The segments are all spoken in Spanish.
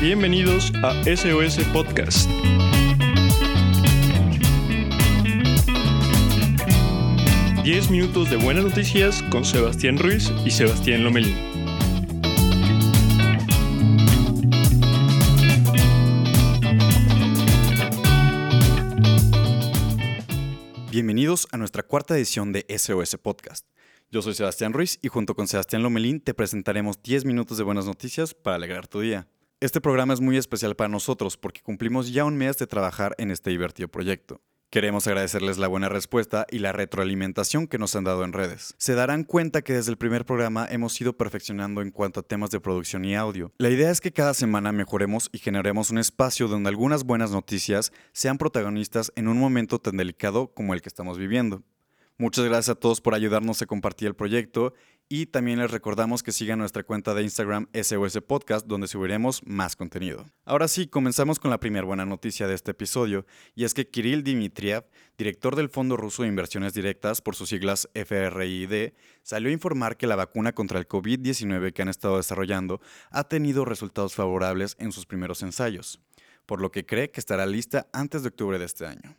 Bienvenidos a SOS Podcast. Diez minutos de buenas noticias con Sebastián Ruiz y Sebastián Lomelín. Bienvenidos a nuestra cuarta edición de SOS Podcast. Yo soy Sebastián Ruiz y junto con Sebastián Lomelín te presentaremos 10 minutos de buenas noticias para alegrar tu día. Este programa es muy especial para nosotros porque cumplimos ya un mes de trabajar en este divertido proyecto. Queremos agradecerles la buena respuesta y la retroalimentación que nos han dado en redes. Se darán cuenta que desde el primer programa hemos ido perfeccionando en cuanto a temas de producción y audio. La idea es que cada semana mejoremos y generemos un espacio donde algunas buenas noticias sean protagonistas en un momento tan delicado como el que estamos viviendo. Muchas gracias a todos por ayudarnos a compartir el proyecto y también les recordamos que sigan nuestra cuenta de Instagram SOS Podcast donde subiremos más contenido. Ahora sí, comenzamos con la primera buena noticia de este episodio y es que Kirill Dmitriev, director del Fondo Ruso de Inversiones Directas por sus siglas FRID, salió a informar que la vacuna contra el COVID-19 que han estado desarrollando ha tenido resultados favorables en sus primeros ensayos, por lo que cree que estará lista antes de octubre de este año.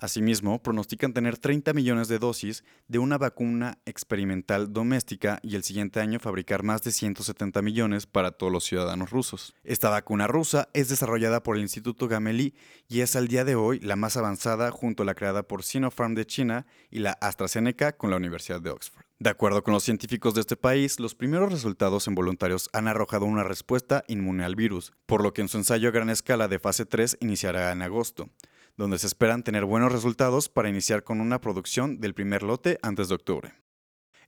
Asimismo, pronostican tener 30 millones de dosis de una vacuna experimental doméstica y el siguiente año fabricar más de 170 millones para todos los ciudadanos rusos. Esta vacuna rusa es desarrollada por el Instituto Gameli y es al día de hoy la más avanzada junto a la creada por Sinopharm de China y la AstraZeneca con la Universidad de Oxford. De acuerdo con los científicos de este país, los primeros resultados en voluntarios han arrojado una respuesta inmune al virus, por lo que en su ensayo a gran escala de fase 3 iniciará en agosto donde se esperan tener buenos resultados para iniciar con una producción del primer lote antes de octubre.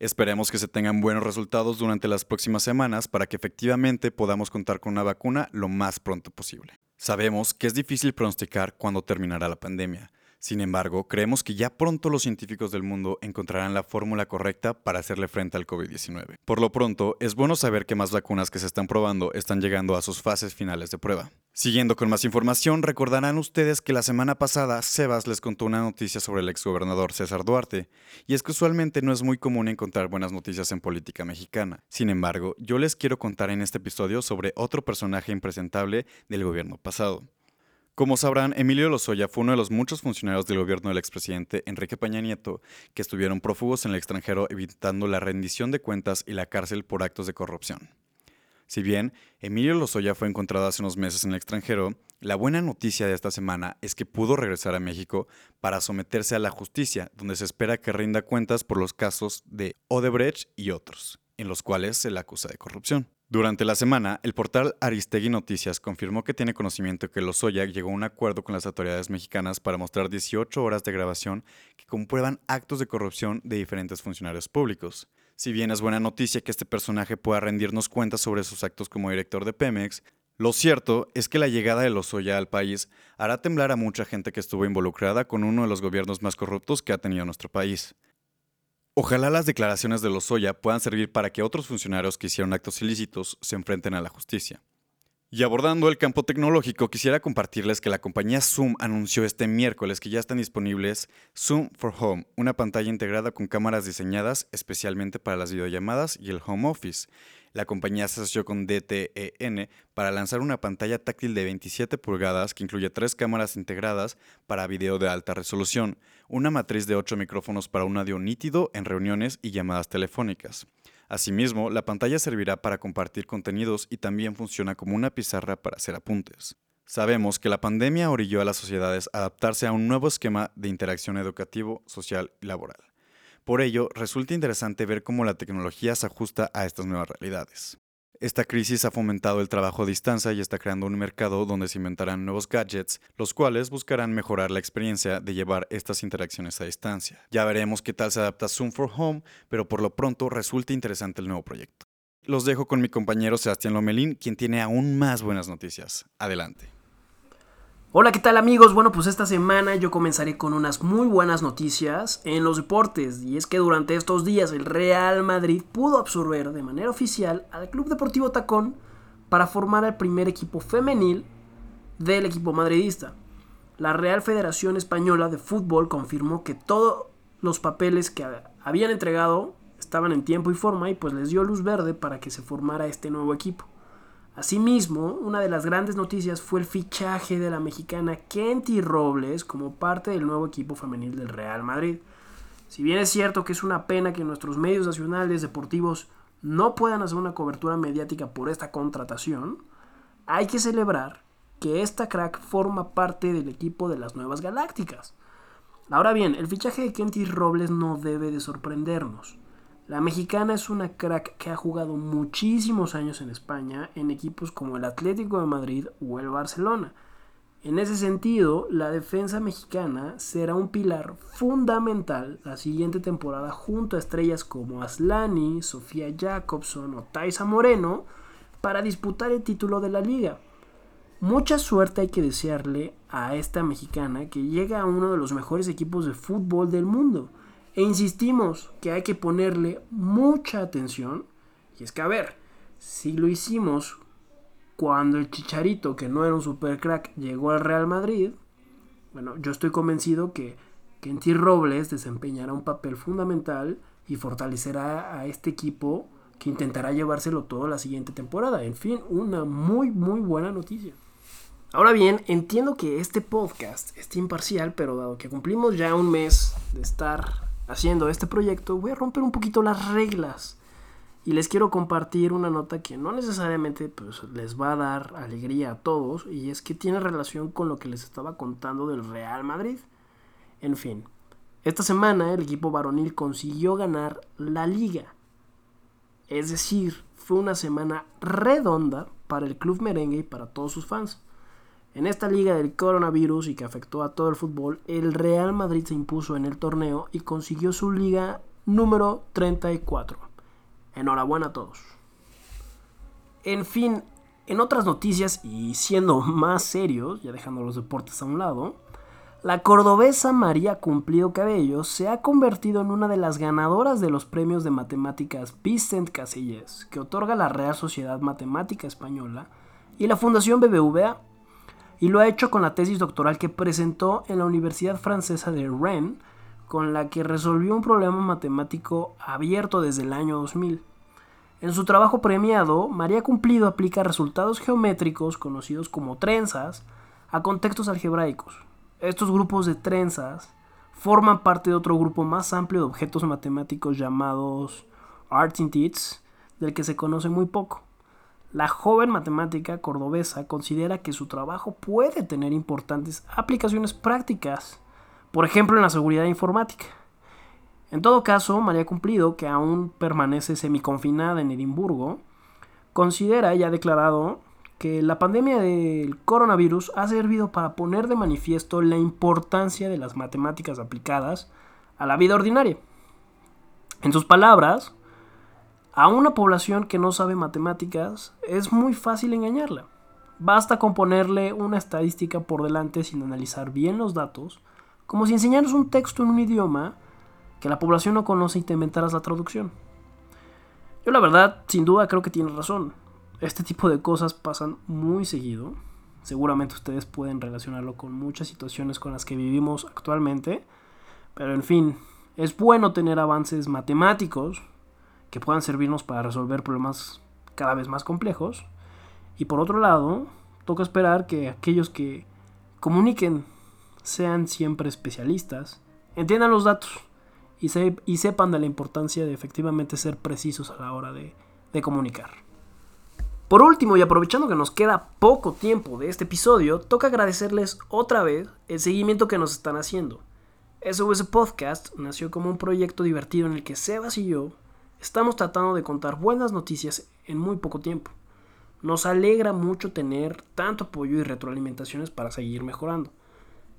Esperemos que se tengan buenos resultados durante las próximas semanas para que efectivamente podamos contar con una vacuna lo más pronto posible. Sabemos que es difícil pronosticar cuándo terminará la pandemia, sin embargo, creemos que ya pronto los científicos del mundo encontrarán la fórmula correcta para hacerle frente al COVID-19. Por lo pronto, es bueno saber que más vacunas que se están probando están llegando a sus fases finales de prueba. Siguiendo con más información, recordarán ustedes que la semana pasada Sebas les contó una noticia sobre el exgobernador César Duarte, y es que usualmente no es muy común encontrar buenas noticias en política mexicana. Sin embargo, yo les quiero contar en este episodio sobre otro personaje impresentable del gobierno pasado. Como sabrán, Emilio Lozoya fue uno de los muchos funcionarios del gobierno del expresidente Enrique Peña Nieto que estuvieron prófugos en el extranjero evitando la rendición de cuentas y la cárcel por actos de corrupción. Si bien Emilio Lozoya fue encontrado hace unos meses en el extranjero, la buena noticia de esta semana es que pudo regresar a México para someterse a la justicia, donde se espera que rinda cuentas por los casos de Odebrecht y otros, en los cuales se le acusa de corrupción. Durante la semana, el portal Aristegui Noticias confirmó que tiene conocimiento que Lozoya llegó a un acuerdo con las autoridades mexicanas para mostrar 18 horas de grabación que comprueban actos de corrupción de diferentes funcionarios públicos. Si bien es buena noticia que este personaje pueda rendirnos cuentas sobre sus actos como director de Pemex, lo cierto es que la llegada de Lozoya al país hará temblar a mucha gente que estuvo involucrada con uno de los gobiernos más corruptos que ha tenido nuestro país. Ojalá las declaraciones de Lozoya puedan servir para que otros funcionarios que hicieron actos ilícitos se enfrenten a la justicia. Y abordando el campo tecnológico, quisiera compartirles que la compañía Zoom anunció este miércoles que ya están disponibles Zoom for Home, una pantalla integrada con cámaras diseñadas especialmente para las videollamadas y el home office. La compañía se asoció con DTEN para lanzar una pantalla táctil de 27 pulgadas que incluye tres cámaras integradas para video de alta resolución, una matriz de 8 micrófonos para un audio nítido en reuniones y llamadas telefónicas. Asimismo, la pantalla servirá para compartir contenidos y también funciona como una pizarra para hacer apuntes. Sabemos que la pandemia orilló a las sociedades a adaptarse a un nuevo esquema de interacción educativo, social y laboral. Por ello, resulta interesante ver cómo la tecnología se ajusta a estas nuevas realidades. Esta crisis ha fomentado el trabajo a distancia y está creando un mercado donde se inventarán nuevos gadgets, los cuales buscarán mejorar la experiencia de llevar estas interacciones a distancia. Ya veremos qué tal se adapta Zoom for Home, pero por lo pronto resulta interesante el nuevo proyecto. Los dejo con mi compañero Sebastián Lomelín, quien tiene aún más buenas noticias. Adelante. Hola, ¿qué tal amigos? Bueno, pues esta semana yo comenzaré con unas muy buenas noticias en los deportes. Y es que durante estos días el Real Madrid pudo absorber de manera oficial al Club Deportivo Tacón para formar el primer equipo femenil del equipo madridista. La Real Federación Española de Fútbol confirmó que todos los papeles que habían entregado estaban en tiempo y forma y pues les dio luz verde para que se formara este nuevo equipo. Asimismo, una de las grandes noticias fue el fichaje de la mexicana Kenty Robles como parte del nuevo equipo femenil del Real Madrid. Si bien es cierto que es una pena que nuestros medios nacionales deportivos no puedan hacer una cobertura mediática por esta contratación, hay que celebrar que esta crack forma parte del equipo de las Nuevas Galácticas. Ahora bien, el fichaje de Kenty Robles no debe de sorprendernos. La mexicana es una crack que ha jugado muchísimos años en España en equipos como el Atlético de Madrid o el Barcelona. En ese sentido, la defensa mexicana será un pilar fundamental la siguiente temporada junto a estrellas como Aslani, Sofía Jacobson o Taisa Moreno para disputar el título de la liga. Mucha suerte hay que desearle a esta mexicana que llega a uno de los mejores equipos de fútbol del mundo. E insistimos que hay que ponerle mucha atención. Y es que, a ver, si lo hicimos cuando el Chicharito, que no era un super crack, llegó al Real Madrid, bueno, yo estoy convencido que Kenty Robles desempeñará un papel fundamental y fortalecerá a este equipo que intentará llevárselo todo la siguiente temporada. En fin, una muy, muy buena noticia. Ahora bien, entiendo que este podcast está imparcial, pero dado que cumplimos ya un mes de estar haciendo este proyecto, voy a romper un poquito las reglas y les quiero compartir una nota que no necesariamente pues, les va a dar alegría a todos y es que tiene relación con lo que les estaba contando del Real Madrid. En fin, esta semana el equipo varonil consiguió ganar la liga. Es decir, fue una semana redonda para el club merengue y para todos sus fans. En esta liga del coronavirus y que afectó a todo el fútbol, el Real Madrid se impuso en el torneo y consiguió su liga número 34. Enhorabuena a todos. En fin, en otras noticias y siendo más serios, ya dejando los deportes a un lado, la cordobesa María Cumplido Cabello se ha convertido en una de las ganadoras de los premios de matemáticas Vicent Casillas, que otorga la Real Sociedad Matemática Española y la Fundación BBVA, y lo ha hecho con la tesis doctoral que presentó en la Universidad Francesa de Rennes, con la que resolvió un problema matemático abierto desde el año 2000. En su trabajo premiado, María Cumplido aplica resultados geométricos conocidos como trenzas a contextos algebraicos. Estos grupos de trenzas forman parte de otro grupo más amplio de objetos matemáticos llamados Artintits, del que se conoce muy poco. La joven matemática cordobesa considera que su trabajo puede tener importantes aplicaciones prácticas por ejemplo en la seguridad informática. En todo caso, María Cumplido, que aún permanece semiconfinada en Edimburgo, considera y ha declarado que la pandemia del coronavirus ha servido para poner de manifiesto la importancia de las matemáticas aplicadas a la vida ordinaria. En sus palabras, a una población que no sabe matemáticas es muy fácil engañarla. Basta con ponerle una estadística por delante sin analizar bien los datos como si enseñaras un texto en un idioma que la población no conoce y te inventaras la traducción. Yo la verdad, sin duda, creo que tienes razón. Este tipo de cosas pasan muy seguido. Seguramente ustedes pueden relacionarlo con muchas situaciones con las que vivimos actualmente. Pero en fin, es bueno tener avances matemáticos que puedan servirnos para resolver problemas cada vez más complejos. Y por otro lado, toca esperar que aquellos que comuniquen sean siempre especialistas, entiendan los datos y, sepan de la importancia de efectivamente ser precisos a la hora de, de comunicar. Por último, y aprovechando que nos queda poco tiempo de este episodio, toca agradecerles otra vez el seguimiento que nos están haciendo. SOS Podcast nació como un proyecto divertido en el que Sebas y yo estamos tratando de contar buenas noticias en muy poco tiempo. Nos alegra mucho tener tanto apoyo y retroalimentaciones para seguir mejorando.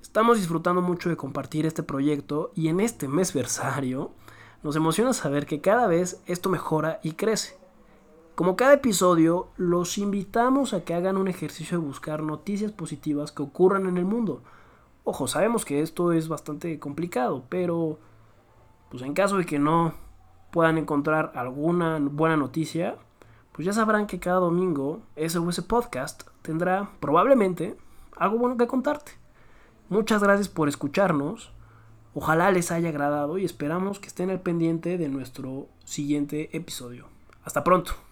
Estamos disfrutando mucho de compartir este proyecto y en este mes versario nos emociona saber que cada vez esto mejora y crece. Como cada episodio, los invitamos a que hagan un ejercicio de buscar noticias positivas que ocurran en el mundo. Ojo, sabemos que esto es bastante complicado, pero pues en caso de que no puedan encontrar alguna buena noticia, pues ya sabrán que cada domingo SOS Podcast tendrá probablemente algo bueno que contarte. Muchas gracias por escucharnos. Ojalá les haya agradado y esperamos que estén al pendiente de nuestro siguiente episodio. Hasta pronto.